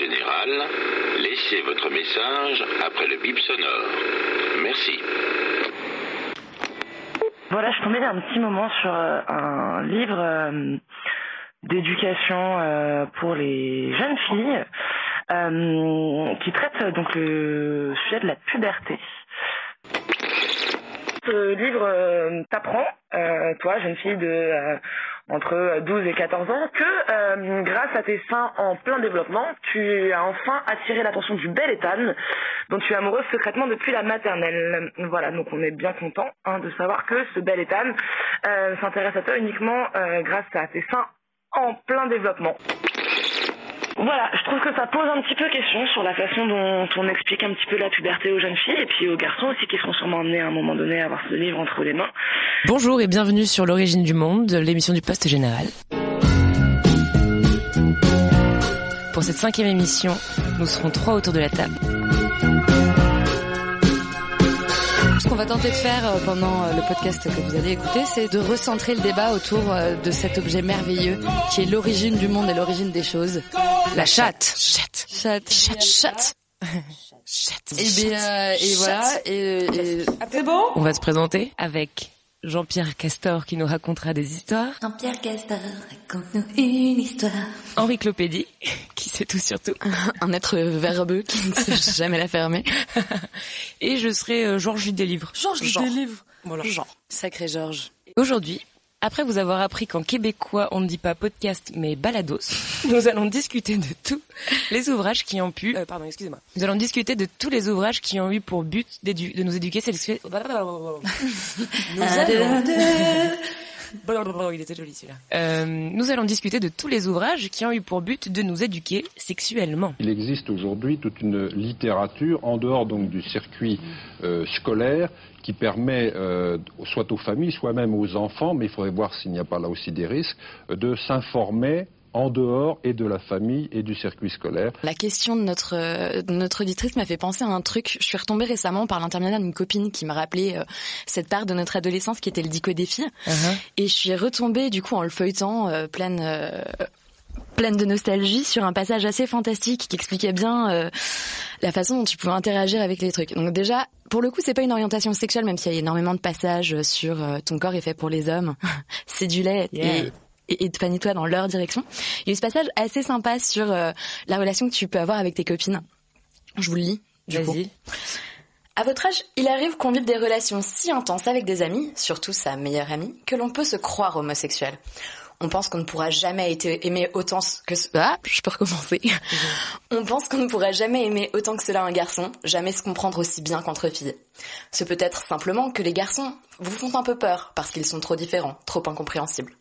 général. Laissez votre message après le bip sonore. Merci. Voilà, je tombais un petit moment sur euh, un livre euh, d'éducation euh, pour les jeunes filles qui traite donc le sujet de la puberté. Ce livre t'apprend, toi, jeune fille de entre 12 et 14 ans, que euh, grâce à tes seins en plein développement, tu as enfin attiré l'attention du bel Ethan, dont tu es amoureuse secrètement depuis la maternelle. Voilà, donc on est bien content hein, de savoir que ce bel Ethan euh, s'intéresse à toi uniquement euh, grâce à tes seins en plein développement. Voilà, je trouve que ça pose un petit peu question sur la façon dont on explique un petit peu la puberté aux jeunes filles et puis aux garçons aussi qui seront sûrement amenés à un moment donné à avoir ce livre entre les mains. Bonjour et bienvenue sur l'origine du monde, l'émission du poste général. Pour cette cinquième émission, nous serons trois autour de la table. Va tenter de faire euh, pendant euh, le podcast que vous allez écouter, c'est de recentrer le débat autour euh, de cet objet merveilleux qui est l'origine du monde et l'origine des choses. La chatte. Chatte. Chatte. Chatte. Chatte. Et, bien, euh, et voilà. Et, et- C'est bon? On va se présenter avec Jean-Pierre Castor qui nous racontera des histoires, Jean-Pierre Castor, raconte-nous une histoire. Henri Clopédie qui sait tout sur tout, un être verbeux qui ne sait jamais la fermer. et je serai euh, Georges des livres. Georges des livres. Voilà. Jean. Sacré Georges. Aujourd'hui, après vous avoir appris qu'en québécois on ne dit pas podcast mais balados, nous allons discuter de tous les ouvrages qui ont pu. euh, pardon, excusez-moi. Nous allons discuter de tous les ouvrages qui ont eu pour but d'édu- de nous éduquer sexuellement. nous allons. Il était joli celui-là. Euh, nous allons discuter de tous les ouvrages qui ont eu pour but de nous éduquer sexuellement. Il existe aujourd'hui toute une littérature en dehors donc du circuit euh, scolaire qui permet euh, soit aux familles, soit même aux enfants, mais il faudrait voir s'il n'y a pas là aussi des risques, euh, de s'informer en dehors et de la famille et du circuit scolaire. La question de notre euh, de notre auditrice m'a fait penser à un truc. Je suis retombée récemment par l'intermédiaire d'une copine qui m'a rappelé euh, cette part de notre adolescence qui était le dico des filles. Et je suis retombée du coup en le feuilletant euh, pleine euh, pleine de nostalgie sur un passage assez fantastique qui expliquait bien euh, la façon dont tu pouvais interagir avec les trucs. Donc déjà, pour le coup, c'est pas une orientation sexuelle, même s'il y a énormément de passages sur euh, ton corps est fait pour les hommes, c'est du lait Yeah. et et, et épanouis-toi dans leur direction. Il y a eu ce passage assez sympa sur euh, la relation que tu peux avoir avec tes copines. Je vous le lis. Du coup. Vas-y. À votre âge, il arrive qu'on vive des relations si intenses avec des amis, surtout sa meilleure amie, que l'on peut se croire homosexuel. On pense qu'on ne pourra jamais aimé autant que. Ah, je peux recommencer. On pense qu'on ne pourra jamais aimer autant que cela un garçon, jamais se comprendre aussi bien qu'entre filles. Ce peut être simplement que les garçons vous font un peu peur parce qu'ils sont trop différents, trop incompréhensibles.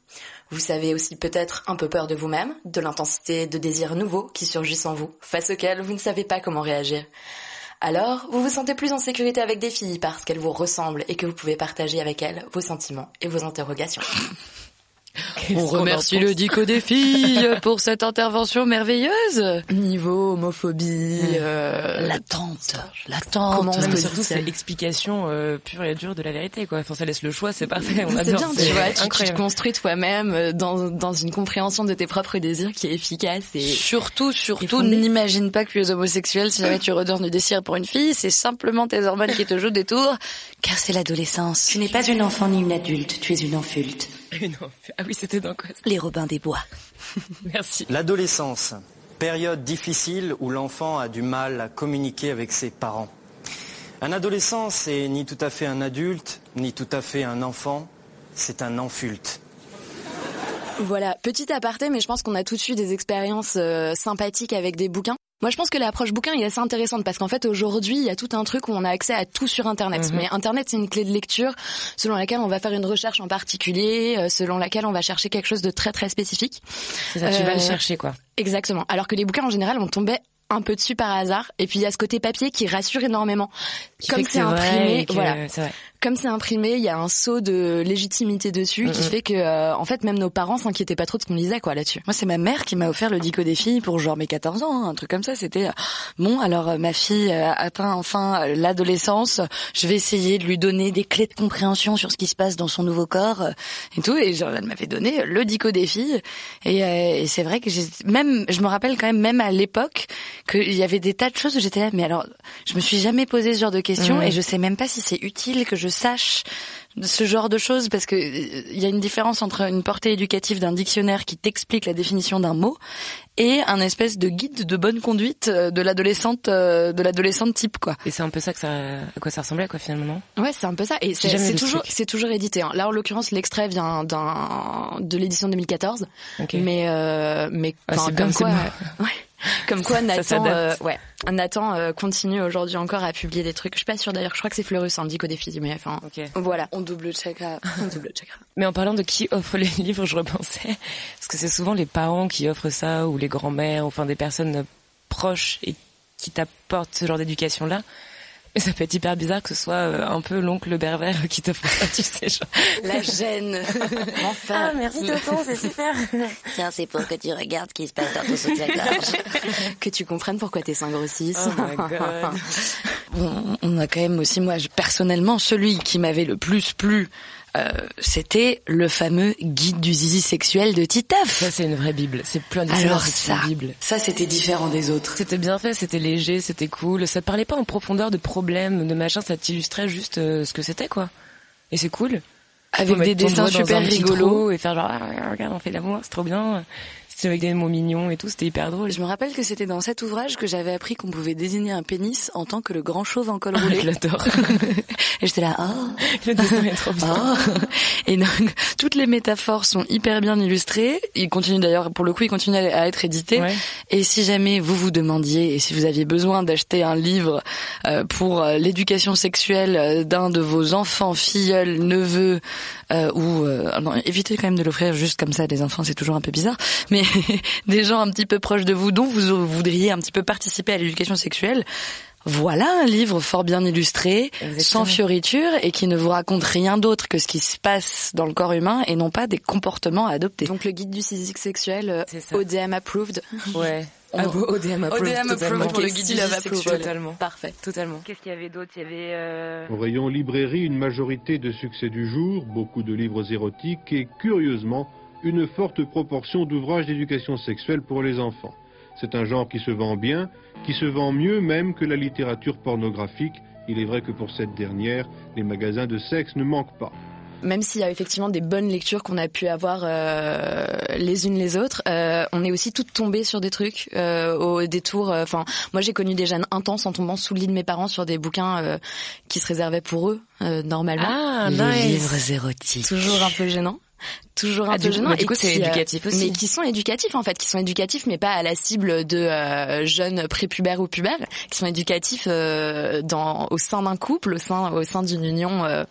Vous savez aussi peut-être un peu peur de vous-même, de l'intensité de désirs nouveaux qui surgissent en vous, face auxquels vous ne savez pas comment réagir. Alors, vous vous sentez plus en sécurité avec des filles parce qu'elles vous ressemblent et que vous pouvez partager avec elles vos sentiments et vos interrogations. On remercie le dico des filles pour cette intervention merveilleuse. Niveau homophobie, euh, L'attente, l'attente. Comment on surtout, c'est l'explication euh, pure et dure de la vérité, quoi. Enfin, ça laisse le choix, c'est parfait. On C'est bien, tu vois, tu, tu te construis toi-même euh, dans, dans une compréhension de tes propres désirs qui est efficace et Surtout, surtout, n'imagine pas que tu es homosexuel si jamais tu redonnes du désir pour une fille. C'est simplement tes hormones qui te jouent des tours, car c'est l'adolescence. Tu n'es pas une enfant ni une adulte, tu es une enfulte. Non. Ah oui, c'était dans quoi Les Robins des Bois. Merci. L'adolescence, période difficile où l'enfant a du mal à communiquer avec ses parents. Un adolescent, c'est ni tout à fait un adulte, ni tout à fait un enfant, c'est un enfulte. Voilà, petit aparté, mais je pense qu'on a tous eu des expériences euh, sympathiques avec des bouquins. Moi, je pense que l'approche bouquin est assez intéressante parce qu'en fait, aujourd'hui, il y a tout un truc où on a accès à tout sur Internet. Mhm. Mais Internet, c'est une clé de lecture selon laquelle on va faire une recherche en particulier, euh, selon laquelle on va chercher quelque chose de très très spécifique. C'est ça, tu vas le Euh, chercher, quoi. Exactement. Alors que les bouquins, en général, on tombait un peu dessus par hasard. Et puis il y a ce côté papier qui rassure énormément. Qui Comme c'est imprimé, voilà. Comme c'est imprimé, il y a un saut de légitimité dessus qui fait que, euh, en fait, même nos parents s'inquiétaient pas trop de ce qu'on lisait, quoi, là-dessus. Moi, c'est ma mère qui m'a offert le dico des filles pour genre mes 14 ans, hein, un truc comme ça. C'était euh, bon, alors euh, ma fille euh, atteint enfin l'adolescence. Je vais essayer de lui donner des clés de compréhension sur ce qui se passe dans son nouveau corps et tout. Et genre, elle m'avait donné le dico des filles. Et, euh, et c'est vrai que même, je me rappelle quand même, même à l'époque, qu'il y avait des tas de choses où j'étais là. Mais alors, je me suis jamais posé ce genre de questions et je sais même pas si c'est utile que je sache ce genre de choses parce que euh, il y a une différence entre une portée éducative d'un dictionnaire qui t'explique la définition d'un mot et un espèce de guide de bonne conduite euh, de l'adolescente euh, de l'adolescente type quoi. Et c'est un peu ça que ça, à quoi ça ressemblait, quoi, finalement, Ouais, c'est un peu ça. Et c'est toujours, c'est toujours édité. hein. Là, en l'occurrence, l'extrait vient d'un de l'édition 2014. Ok. Mais euh, mais Ah, bien, comme quoi, bon. ouais. Comme quoi Nathan, euh, ouais, Nathan euh, continue aujourd'hui encore à publier des trucs. Je suis pas sûre d'ailleurs. Je crois que c'est Fleurus, un dico des filles, mais enfin, Ok. voilà. On double checkera. On double checkera. Mais en parlant de qui offre les livres, je repensais, parce que c'est souvent les parents qui offrent ça, ou les grands-mères, ou enfin des personnes proches et qui t'apportent ce genre d'éducation-là. Mais ça peut être hyper bizarre que ce soit euh, un peu l'oncle berbère qui t'offre ça, tu sais, genre. La gêne. enfin. Ah, merci tonton, c'est super. Tiens, c'est pour que tu regardes ce qui se passe dans ton soutien-gorge. que tu comprennes pourquoi tes seins grossissent. Oh my god. on, on a quand même aussi, moi, personnellement, celui qui m'avait le plus plu, euh, c'était le fameux guide du zizi sexuel de Titeuf. Ça, c'est une vraie bible. C'est plus un Alors ça, bible. ça c'était différent des autres. C'était bien fait, c'était léger, c'était cool. Ça te parlait pas en profondeur de problèmes, de machin, ça t'illustrait juste euh, ce que c'était, quoi. Et c'est cool. Avec des dessins super rigolos. Et faire genre, ah, regarde, on fait l'amour, c'est trop bien. C'était avec des mots mignons et tout, c'était hyper drôle. Je me rappelle que c'était dans cet ouvrage que j'avais appris qu'on pouvait désigner un pénis en tant que le grand chauve en col Je roulé. l'adore. Et j'étais là, oh, Le dessin est trop bien. oh. Et donc, toutes les métaphores sont hyper bien illustrées. Il continue d'ailleurs, pour le coup, il continue à être édité. Ouais. Et si jamais vous vous demandiez, et si vous aviez besoin d'acheter un livre euh, pour euh, l'éducation sexuelle euh, d'un de vos enfants, filleuls, neveux, euh, ou euh, non, évitez quand même de l'offrir juste comme ça à des enfants, c'est toujours un peu bizarre, mais des gens un petit peu proches de vous, dont vous voudriez un petit peu participer à l'éducation sexuelle. Voilà un livre fort bien illustré, Exactement. sans fioritures et qui ne vous raconte rien d'autre que ce qui se passe dans le corps humain et non pas des comportements à adopter. Donc le guide du zizi sexuel, euh. ODM approved. Ouais. On- Ah bon, ODM approved. ODM approved totalement. pour le guide approved. Totalement. Parfait. Totalement. Qu'est-ce qu'il y avait d'autre? Il y avait... euh, Au rayon librairie, une majorité de succès du jour, beaucoup de livres érotiques et, curieusement, une forte proportion d'ouvrages d'éducation sexuelle pour les enfants. C'est un genre qui se vend bien, qui se vend mieux même que la littérature pornographique. Il est vrai que pour cette dernière, les magasins de sexe ne manquent pas. Même s'il y a effectivement des bonnes lectures qu'on a pu avoir euh, les unes les autres, euh, on est aussi toutes tombées sur des trucs euh, au détour. euh, Enfin, moi j'ai connu des jeunes intenses en tombant sous le lit de mes parents sur des bouquins euh, qui se réservaient pour eux euh, normalement. Ah, les nice. livres érotiques. Toujours un peu gênant. Toujours un Ah, peu gênant. du coup, c'est éducatif aussi. Mais qui sont éducatifs en fait, qui sont éducatifs mais pas à la cible de euh, jeunes prépubères ou pubères, qui sont éducatifs euh, dans au sein d'un couple, au sein au sein d'une union euh,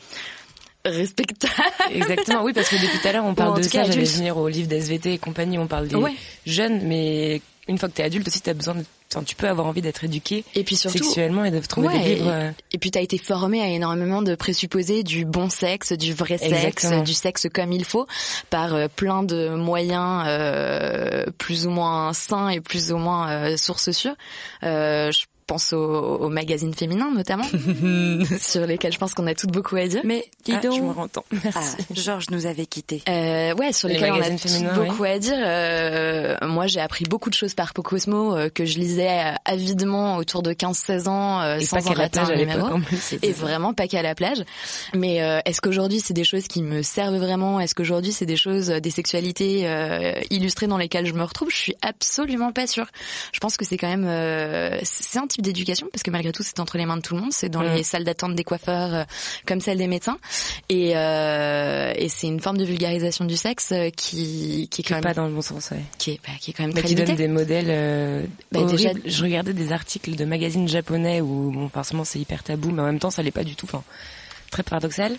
respectable. Exactement, oui, parce que depuis tout à l'heure, on parle de ça, j'allais venir au livre d'SVT et compagnie, on parle des Ouais. jeunes, mais une fois que t'es adulte aussi, t'as besoin de, enfin, tu peux avoir envie d'être éduqué Et puis surtout sexuellement et de trouver Ouais, des livres. euh, Et puis t'as été formé à énormément de présupposés du bon sexe, du vrai sexe, du sexe comme il faut, par euh, plein de moyens euh, plus ou moins sains et plus ou moins euh, sources sûres. Euh, je pense aux, aux magazines féminins notamment, sur lesquels je pense qu'on a toutes beaucoup à dire. Mais dis Ah, je donc, me rentends. Merci. ah, Georges nous avait quittés. Euh, ouais, sur Les lesquels on a féminins, beaucoup à dire. Euh, moi, j'ai appris beaucoup de choses par Pocosmo euh, que je lisais euh, avidement autour de 15-16 ans euh, Et sans pas en rater un plage à l'époque, numéro. Et vraiment pas qu'à la plage. Mais euh, est-ce qu'aujourd'hui c'est des choses qui me servent vraiment? Est-ce qu'aujourd'hui c'est des choses, euh, des sexualités euh, illustrées dans lesquelles je me retrouve? Je suis absolument pas sûre. Je pense que c'est quand même, euh, c'est un petit type d'éducation parce que malgré tout c'est entre les mains de tout le monde, c'est dans Mm. les salles d'attente des coiffeurs euh, comme celle des médecins et, euh, et c'est une forme de vulgarisation du sexe euh, qui qui est quand même pas dans le bon sens, ouais. qui est bah, qui est quand même Mais très qui donne des modèles euh, Bah, déjà- Je regardais des articles de magazines japonais où, bon, forcément, c'est hyper tabou, mais en même temps, ça l'est pas du tout. Enfin, très paradoxal.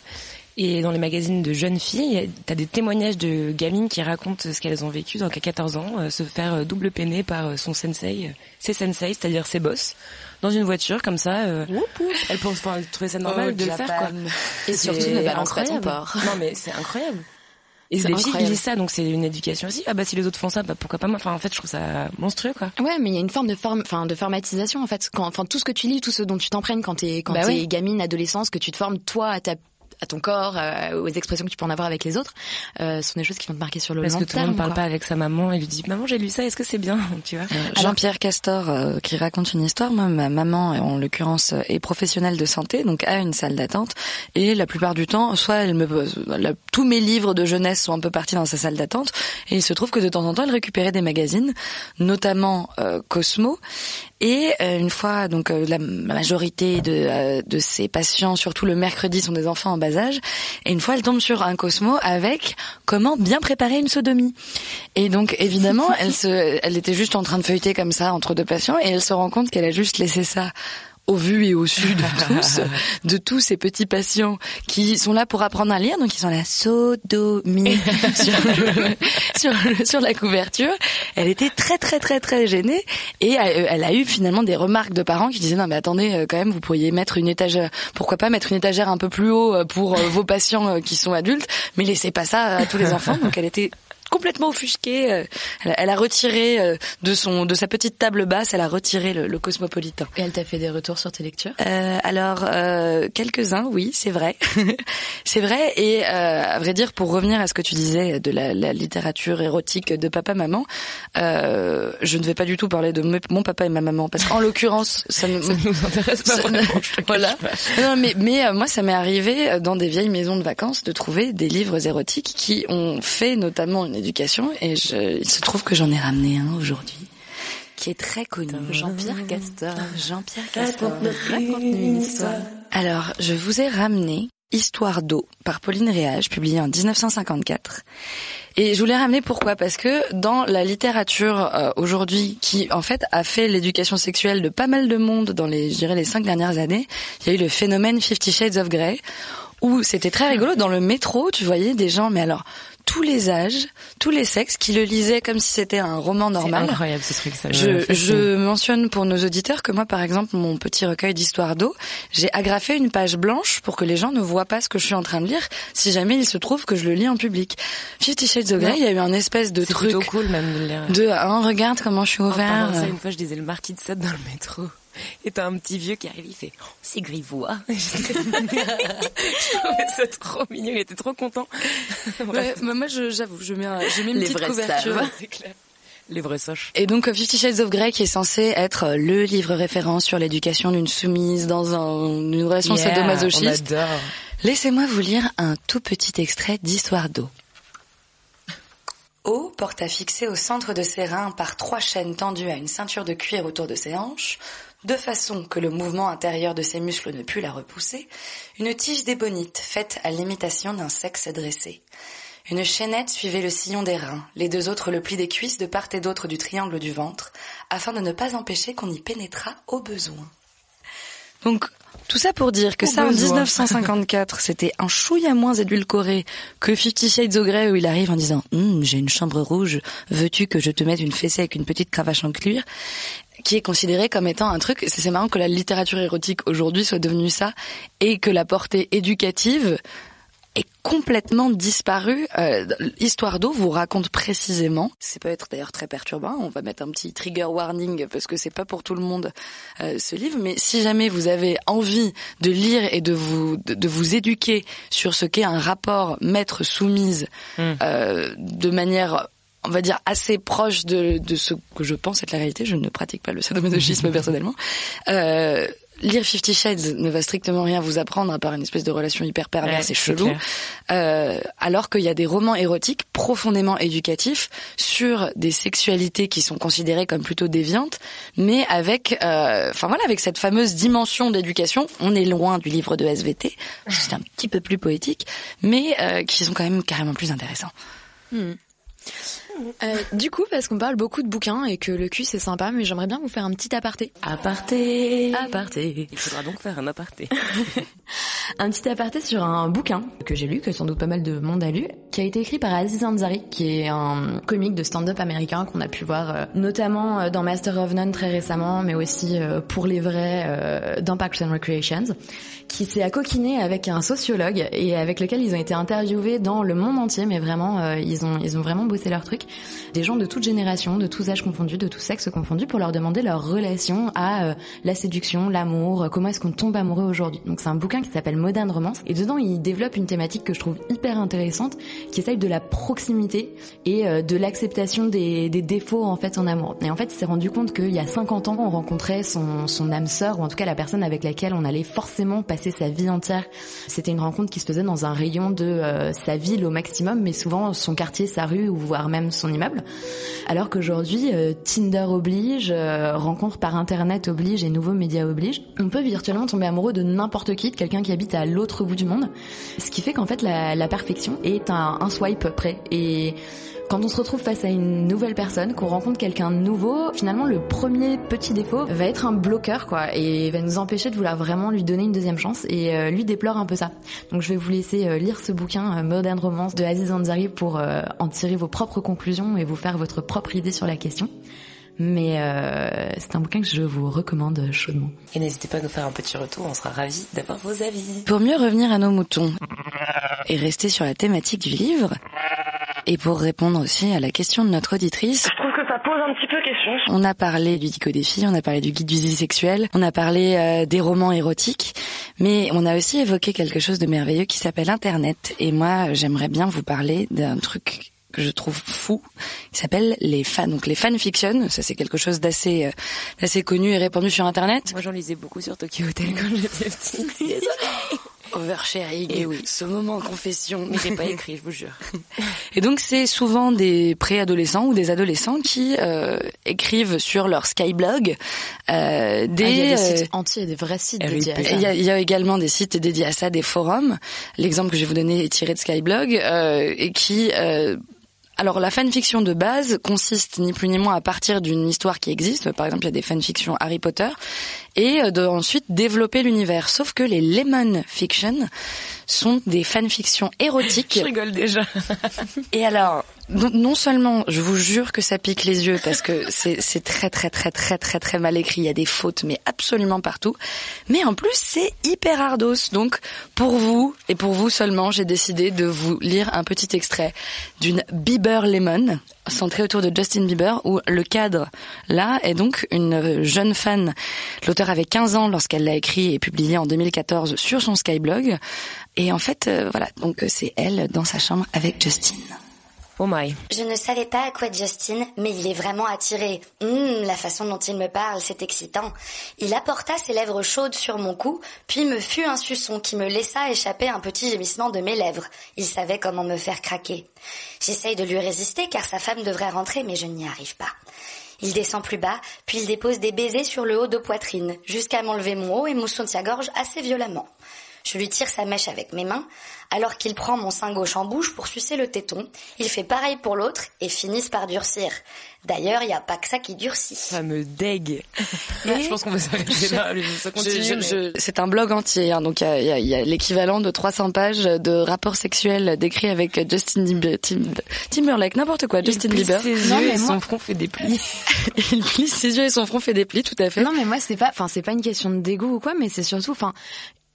Et dans les magazines de jeunes filles, t'as des témoignages de gamines qui racontent ce qu'elles ont vécu, donc à 14 ans, euh, se faire euh, double peiner par euh, son sensei, ses sensei, c'est-à-dire ses boss, dans une voiture comme ça. euh, elles pensent, enfin, trouvaient ça normal Oh, de le faire, quoi. Et surtout, ne balance pas ton. Non, mais c'est incroyable. Et C'est des filles disent ça, donc c'est une éducation aussi. Ah bah si les autres font ça, bah pourquoi pas moi? Enfin en fait je trouve ça monstrueux quoi. Ouais, mais il y a une forme de forme, enfin de formatisation en fait. Quand, enfin tout ce que tu lis, tout ce dont tu t'emprègnes quand t'es quand Bah t'es oui. gamine, adolescence, que tu te formes toi à ta à ton corps, euh, aux expressions que tu peux en avoir avec les autres, euh, sont des choses qui vont te marquer sur le Parce long que tout le terme. monde parle quoi. pas avec sa maman et lui dit maman j'ai lu ça, est-ce que c'est bien Tu vois Jean-Pierre Castor euh, qui raconte une histoire. Moi, ma maman, en l'occurrence, euh, est professionnelle de santé, donc a une salle d'attente. Et la plupart du temps, soit elle me, la- tous mes livres de jeunesse sont un peu partis dans sa salle d'attente. Et il se trouve que de temps en temps, elle récupérait des magazines, notamment euh, Cosmo. Et euh, une fois, donc euh, la majorité de, euh, de ses patients, surtout le mercredi, sont des enfants en bas âge. Et une fois, elle tombe sur un Cosmo avec comment bien préparer une sodomie. Et donc, évidemment, elle se, elle était juste en train de feuilleter comme ça entre deux patients, et elle se rend compte qu'elle a juste laissé ça au vu et au su de tous, de tous ces petits patients qui sont là pour apprendre à lire, donc ils sont la sodomie sur, le- sur, le- sur la couverture. Elle était très très très très gênée et euh, elle a eu finalement des remarques de parents qui disaient non mais attendez euh, quand même vous pourriez mettre une étagère, pourquoi pas mettre une étagère un peu plus haut euh, pour vos patients qui sont adultes, mais laissez pas ça à tous les enfants. Donc elle était complètement offusquée. euh, Elle, a- elle a retiré euh, de son de sa petite table basse, elle a retiré le, le cosmopolitain. Et elle t'a fait des retours sur tes lectures? Euh, alors euh, quelques-uns, oui, c'est vrai, c'est vrai. Et euh, à vrai dire, pour revenir à ce que tu disais de la, la littérature érotique de papa maman, euh, je ne vais pas du tout parler de me- mon papa et ma maman parce qu'en l'occurrence, ça ne nous intéresse pas vraiment. je voilà. pas. Non, mais mais euh, moi, ça m'est arrivé dans des vieilles maisons de vacances de trouver des livres érotiques qui ont fait notamment une éducation. Et je, il se trouve que j'en ai ramené un aujourd'hui qui est très connu. Jean-Pierre Castor. Jean-Pierre Castor. Raconte-nous une histoire. Alors, je vous ai ramené Histoire d'eau par Pauline Réage, publiée en 1954. Et je voulais ramener pourquoi? Parce que dans la littérature euh, aujourd'hui, qui en fait a fait l'éducation sexuelle de pas mal de monde dans les, je dirais, les cinq dernières années, il y a eu le phénomène Fifty Shades of Grey, où c'était très rigolo. Dans le métro, tu voyais des gens, mais alors tous les âges, tous les sexes, qui le lisaient comme si c'était un roman C'est normal. incroyable ce truc ça. Je, je mentionne pour nos auditeurs que moi, par exemple, mon petit recueil d'histoires d'eau, j'ai agrafé une page blanche pour que les gens ne voient pas ce que je suis en train de lire, si jamais il se trouve que je le lis en public. Fifty Shades of Grey, il y a eu un espèce de C'est truc plutôt cool même de lire. de, hein, regarde comment je suis Oh, ouvert. pendant ça, une fois, je disais le marquis de Sade dans le métro. Et t'as un petit vieux qui arrive, il fait oh, c'est grivois. je trouvais ça trop mignon, il était trop content. Ouais, bah, moi, je- j'avoue, je mets, un- je mets une Les petite vrais couverture. savent. c'est clair. Les vrais soches. Et donc Fifty Shades of Grey qui est censé être le livre référent sur l'éducation d'une soumise dans un- une relation Yeah, sadomasochiste. On adore. Laissez-moi vous lire un tout petit extrait d'Histoire d'eau. O porte à fixer au centre de ses reins par trois chaînes tendues à une ceinture de cuir autour de ses hanches, de façon que le mouvement intérieur de ses muscles ne pût la repousser, une tige d'ébonite faite à l'imitation d'un sexe dressé. Une chaînette suivait le sillon des reins, les deux autres le pli des cuisses de part et d'autre du triangle du ventre, afin de ne pas empêcher qu'on y pénétrât au besoin. Donc, tout ça pour dire que Au ça, en besoin. 1954, c'était un chouïa moins édulcoré que Fifty Shades of Grey où il arrive en disant Hum, j'ai une chambre rouge, veux-tu que je te mette une fessée avec une petite cravache en cuir ?» Qui est considéré comme étant un truc, c'est marrant que la littérature érotique aujourd'hui soit devenue ça, et que la portée éducative est complètement disparue. Euh, Histoire d'eau vous raconte précisément, c'est peut être d'ailleurs très perturbant, on va mettre un petit trigger warning parce que c'est pas pour tout le monde euh, ce livre, mais si jamais vous avez envie de lire et de vous de, de vous éduquer sur ce qu'est un rapport maître soumise euh, de manière on va dire assez proche de, de ce que je pense être la réalité. Je ne pratique pas le sadomasochisme personnellement. Euh, lire Fifty Shades ne va strictement rien vous apprendre à part une espèce de relation hyper perverse Ouais, et c'est chelou, euh, alors qu'il y a des romans érotiques profondément éducatifs sur des sexualités qui sont considérées comme plutôt déviantes, mais avec, euh, enfin voilà, avec cette fameuse dimension d'éducation. On est loin du livre de SVT, c'est un petit peu plus poétique, mais euh, qui sont quand même carrément plus intéressants. Hmm. Euh, du coup, parce qu'on parle beaucoup de bouquins et que le cul c'est sympa, mais j'aimerais bien vous faire un petit aparté. Aparté. Aparté. Il faudra donc faire un aparté. Un petit aparté sur un bouquin que j'ai lu, que sans doute pas mal de monde a lu, qui a été écrit par Aziz Ansari, qui est un comique de stand-up américain qu'on a pu voir euh, notamment euh, dans Master of None très récemment, mais aussi euh, pour les vrais dans Parks and Recreations, qui s'est accoquiné avec un sociologue et avec lequel ils ont été interviewés dans le monde entier, mais vraiment ils ont ils ont vraiment bossé leur truc. Des gens de toute génération, de tous âges confondus, de tous sexes confondus, pour leur demander leur relation à la séduction, l'amour, comment est-ce qu'on tombe amoureux aujourd'hui. Donc c'est un bouquin qui s'appelle Modern Romance et dedans il développe une thématique que je trouve hyper intéressante, qui celle de la proximité et euh, de l'acceptation des, défauts en fait en amour. Et en fait il s'est rendu compte qu'il y a 50 ans on rencontrait son, âme sœur ou en tout cas la personne avec laquelle on allait forcément passer sa vie entière. C'était une rencontre qui se faisait dans un rayon de euh, sa ville au maximum, mais souvent son quartier, sa rue ou voire même son immeuble. Alors qu'aujourd'hui, euh, Tinder oblige, rencontre par internet oblige et nouveaux médias oblige. On peut virtuellement tomber amoureux de n'importe qui, de quelqu'un qui habite à l'autre bout du monde. Ce qui fait qu'en fait la perfection est un, un swipe près. Et quand on se retrouve face à une nouvelle personne, qu'on rencontre quelqu'un de nouveau, finalement le premier petit défaut va être un bloqueur quoi et va nous empêcher de vouloir vraiment lui donner une deuxième chance et euh, lui déplore un peu ça. Donc je vais vous laisser euh, lire ce bouquin euh, Modern Romance de Aziz Ansari pour euh, en tirer vos propres conclusions et vous faire votre propre idée sur la question. Mais euh, c'est un bouquin que je vous recommande chaudement. Et n'hésitez pas à nous faire un petit retour, on sera ravis d'avoir vos avis. Pour mieux revenir à nos moutons et rester sur la thématique du livre, et pour répondre aussi à la question de notre auditrice, Je trouve que ça pose un petit peu question. on a parlé du dico des filles, on a parlé du guide du sexuel, on a parlé euh, des romans érotiques, mais on a aussi évoqué quelque chose de merveilleux qui s'appelle Internet. Et moi, j'aimerais bien vous parler d'un truc que je trouve fou, qui s'appelle les fans. Donc les fanfictions, ça c'est quelque chose d'assez euh, d'assez connu et répandu sur Internet. Moi j'en lisais beaucoup sur Tokyo Hotel quand j'étais petite. Oversharing. Et oui. Ce moment confession. Mais j'ai pas écrit, je vous jure. Et donc c'est souvent des préadolescents ou des adolescents qui euh, écrivent sur leur Skyblog euh, des. Ah, il y a des euh, sites entiers, des vrais sites RIP. dédiés à ça. il y, a, il y a également des sites dédiés à ça, des forums. L'exemple que je vais vous donner est tiré de Skyblog euh, et qui euh, alors la fanfiction de base consiste ni plus ni moins à partir d'une histoire qui existe. Par exemple, il y a des fanfictions Harry Potter et euh, de ensuite développer l'univers. Sauf que les lemon fiction sont des fanfictions érotiques. Je rigole déjà. Et alors, non, non seulement, je vous jure que ça pique les yeux parce que c'est très très très très très très mal écrit. Il y a des fautes, mais absolument partout. Mais en plus, c'est hyper ardos. Donc, pour vous et pour vous seulement, j'ai décidé de vous lire un petit extrait d'une Bieber Lemon centrée autour de Justin Bieber, où le cadre là est donc une jeune fan. L'auteur avait 15 ans lorsqu'elle l'a écrit et publié en 2014 sur son Skyblog. Et en fait, euh, voilà, donc c'est elle dans sa chambre avec Justin. Je ne savais pas à quoi Justin, mais il est vraiment attiré. Hum, la façon dont il me parle, c'est excitant. Il apporta ses lèvres chaudes sur mon cou, puis me fut un suçon qui me laissa échapper un petit gémissement de mes lèvres. Il savait comment me faire craquer. J'essaye de lui résister car sa femme devrait rentrer, mais je n'y arrive pas. Il descend plus bas, puis il dépose des baisers sur le haut de poitrine, jusqu'à m'enlever mon haut et mousson de sa gorge assez violemment. Je lui tire sa mèche avec mes mains, alors qu'il prend mon sein gauche en bouche pour sucer le téton. Il fait pareil pour l'autre et finissent par durcir. D'ailleurs, il n'y a pas que ça qui durcit. Ça me dégue. je pense qu'on va s'arrêter là. Je- c'est un blog entier, hein, donc il y a, il y a- il y a l'équivalent de 300 pages de rapports sexuels décrits avec Justin Bieber, Tim- Timberlake, n'importe quoi, Justin il plisse Bieber. ses Non, yeux mais et moi- son front fait des plis. il plisse ses yeux et son front fait des plis, tout à fait. Non, mais moi, c'est pas, enfin, c'est pas une question de dégoût ou quoi, mais c'est surtout, enfin,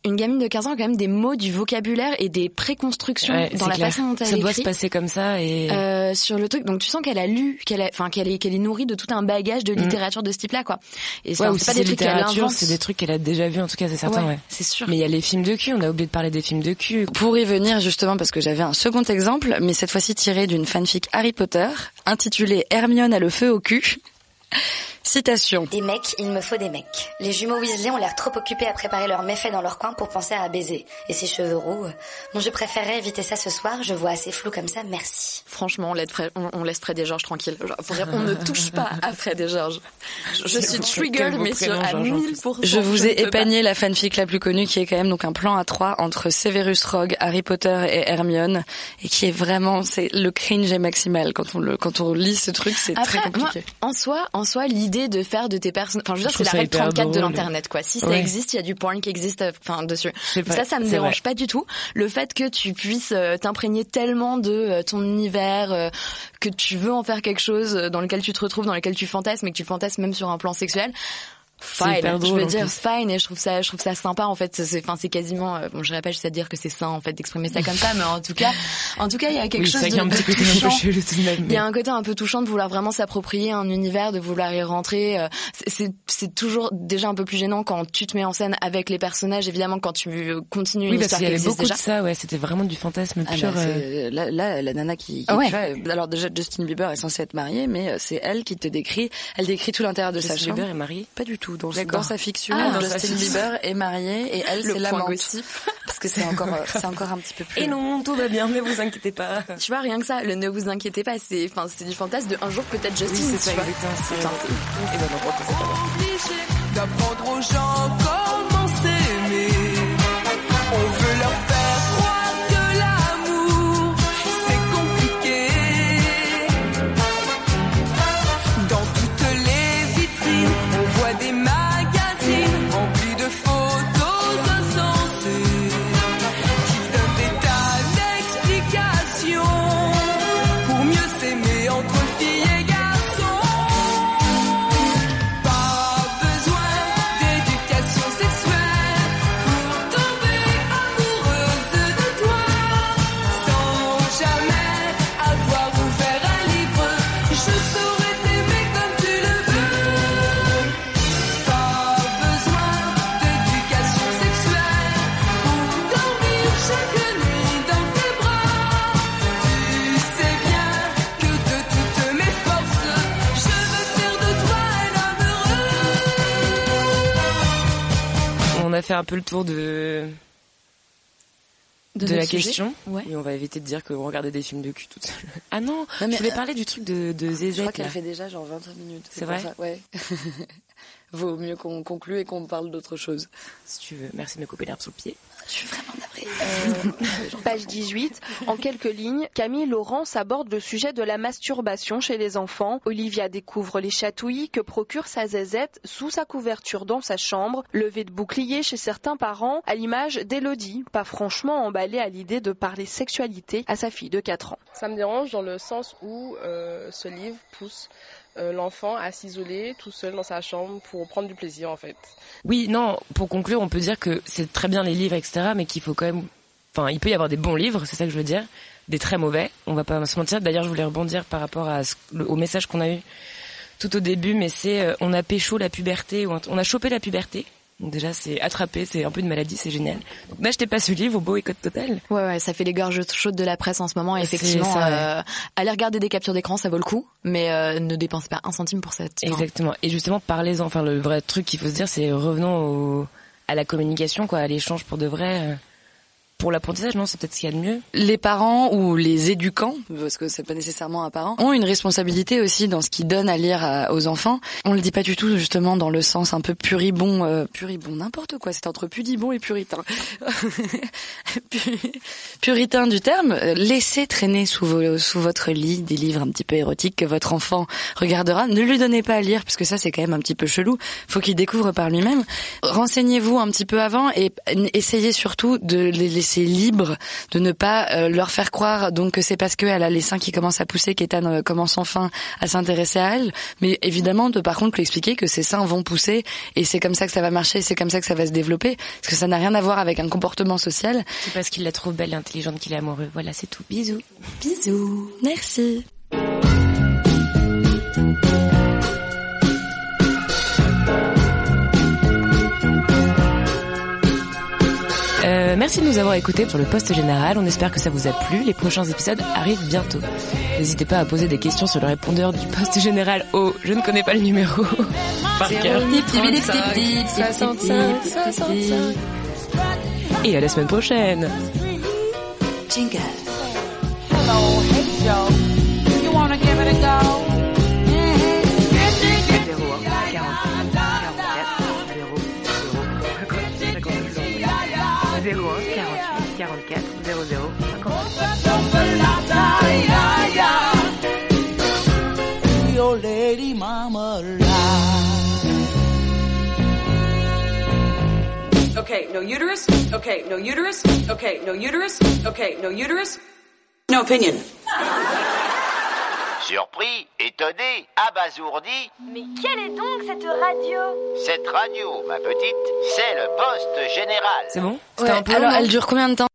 une gamine de 15 ans a quand même des mots, du vocabulaire et des préconstructions Ouais, dans la clair. façon dont elle Ça doit se passer comme ça et. Euh, sur le truc, donc tu sens qu'elle a lu, qu'elle a, enfin qu'elle est, qu'elle est nourrie de tout un bagage de Mm. littérature de ce type-là, quoi. Et Ouais, enfin, ou c'est pas des trucs qu'elle invente. c'est des trucs qu'elle a déjà vus, en tout cas, c'est certain, Ouais, ouais. c'est sûr. Mais il y a les films de cul, on a oublié de parler des films de cul. Pour y venir justement, parce que j'avais un second exemple, mais cette fois-ci tiré d'une fanfic Harry Potter, intitulée Hermione a le feu au cul. Citation. Des mecs, il me faut des mecs. Les jumeaux Weasley ont l'air trop occupés à préparer leurs méfaits dans leur coin pour penser à baiser. Et ces cheveux roux, euh, bon, je préférerais éviter ça ce soir, je vois assez flou comme ça, merci. Franchement, on laisse, Fred, on, on laisse Fred et Georges tranquille. On ne touche pas à Fred et Georges. Je, je suis trigger, mais sur à 1000%. Je vous ai épargné la fanfic la plus connue qui est quand même donc un plan à trois entre Severus Rogue, Harry Potter et Hermione et qui est vraiment c'est le cringe est maximal quand on le quand on lit ce truc c'est très Après, moi, compliqué. en soi, en soi, l'idée de faire de tes personnes, enfin, je veux dire, c'est la règle hyper 34 de l'internet, quoi. Si ça existe, il y a du porn qui existe, euh, enfin, dessus. Vrai, Ça, ça me dérange vrai. pas du tout. Le fait que tu puisses euh, t'imprégner tellement de euh, ton univers, que tu veux en faire quelque chose dans lequel tu te retrouves, dans lequel tu fantasmes, et que tu fantasmes même sur un plan sexuel. Fine, hyper je drôle, veux dire fine et je trouve ça je trouve ça sympa en fait c'est enfin c'est quasiment euh, bon je pas juste à dire que c'est sain en fait d'exprimer ça comme ça mais en tout cas en tout cas il y a quelque Oui, chose de, qu'il y a un de petit côté un peu touchant tout de même, il y a un côté un peu touchant de vouloir vraiment s'approprier un univers, de vouloir y rentrer. euh, c'est- toujours déjà un peu plus gênant quand tu te mets en scène avec les personnages, évidemment quand tu euh, continues Oui, une parce histoire qu'il y qui avait beaucoup déjà. de ça, ouais. C'était vraiment du fantasme Ah pur. bah, euh, là, là, la nana qui, qui ouais. crée- alors déjà Justin Bieber est censé être marié, mais c'est elle qui te décrit, elle décrit tout l'intérieur de sa Justin chambre. Bieber est marié? Pas du tout. Dans, D'accord. dans sa fiction, Ah, Justin. Bieber est marié et elle Le c'est l'amante. Parce que c'est encore, euh, c'est encore un petit peu plus. Et non, tout va bien, ne vous inquiétez pas. Tu vois, rien que ça, le ne vous inquiétez pas, c'est enfin c'est du fantasme de un jour peut-être Justin. Oui, c'est ça, exactement. Et ben, on va passer par là. obligé d'apprendre aux gens fait un peu le tour de De la sujet question. Ouais. Et on va éviter de dire qu'on regardait des films de cul toute seule. Ah non, Non, mais, je voulais euh, parler du truc de, de Je crois qu'elle fait déjà genre 25 minutes. C'est vrai ça, Ouais. Vaut mieux qu'on conclue et qu'on parle d'autre chose. Si tu veux. Merci de me couper l'herbe sous le pied. Je suis vraiment navrée. Euh, Page 18. En quelques lignes, Camille Laurence aborde le sujet de la masturbation chez les enfants. Olivia découvre les chatouilles que procure sa zézette sous sa couverture dans sa chambre. Levé de bouclier chez certains parents, à l'image d'Elodie, pas franchement emballée à l'idée de parler sexualité à sa fille de 4 ans. Ça me dérange dans le sens où euh, ce livre pousse euh, l'enfant à s'isoler tout seul dans sa chambre pour prendre du plaisir en fait. Oui, non, pour conclure, on peut dire que c'est très bien les livres, etc., mais qu'il faut quand même... Enfin, il peut y avoir des bons livres, c'est ça que je veux dire, des très mauvais, on va pas se mentir. D'ailleurs, je voulais rebondir par rapport à au message qu'on a eu tout au début, mais c'est euh, on a pécho la puberté, ou on a chopé la puberté. Donc déjà, c'est attrapé, c'est un peu une maladie, c'est génial. Donc n'achetez pas ce livre au boycott total. Ouais, ouais, ça fait les gorges chaudes de la presse en ce moment. et Effectivement, ça, ouais. euh, allez regarder des captures d'écran, ça vaut le coup, mais euh, ne dépensez pas un centime pour cette. enfin, Exactement. Et justement, parlez-en. Enfin, le vrai truc qu'il faut se dire, c'est revenons au, à la communication, quoi, à l'échange pour de vrai. Pour l'apprentissage, non, c'est peut-être ce qu'il y a de mieux. les parents ou les éducants, parce que c'est pas nécessairement un parent, ont une responsabilité aussi dans ce qu'ils donnent à lire aux enfants. On le dit pas du tout justement dans le sens un peu puribon, euh, puribon, n'importe quoi. C'est entre pudibon et puritain. Pu- puritain du terme. euh, Laissez traîner sous votre lit des livres un petit peu érotiques que votre enfant regardera. Ne lui donnez pas à lire parce que ça c'est quand même un petit peu chelou. Faut qu'il découvre par lui-même. Renseignez-vous un petit peu avant et essayez surtout de les laisser libres, de ne pas euh, leur faire croire donc que c'est parce qu'elle a les seins qui commencent à pousser qu'Ethan euh, commence enfin à s'intéresser à elle. Mais évidemment, de par contre lui expliquer que ses seins vont pousser et c'est comme ça que ça va marcher, c'est comme ça que ça va se développer, parce que ça n'a rien à voir avec un comportement social. C'est parce qu'il la trouve belle et intelligente qu'il est amoureux. Voilà, c'est tout. Bisous. Bisous. Merci. Merci de nous avoir écoutés sur le poste général. On espère que ça vous a plu. Les prochains épisodes arrivent bientôt. N'hésitez pas à poser des questions sur le répondeur du poste général au je ne connais pas le numéro par cœur. 65, 65. Et à la semaine prochaine. Jingle. Hello, hey Joe. You wanna give it a go? 48 44 00 Your lady mama Okay, no uterus. Okay, no uterus. Okay, no uterus. Okay, no uterus. No opinion. Surpris, étonné, abasourdi, Mais quelle est donc cette radio? Cette radio, ma petite, c'est le poste général. C'est bon? Ouais, alors, elle dure combien de temps?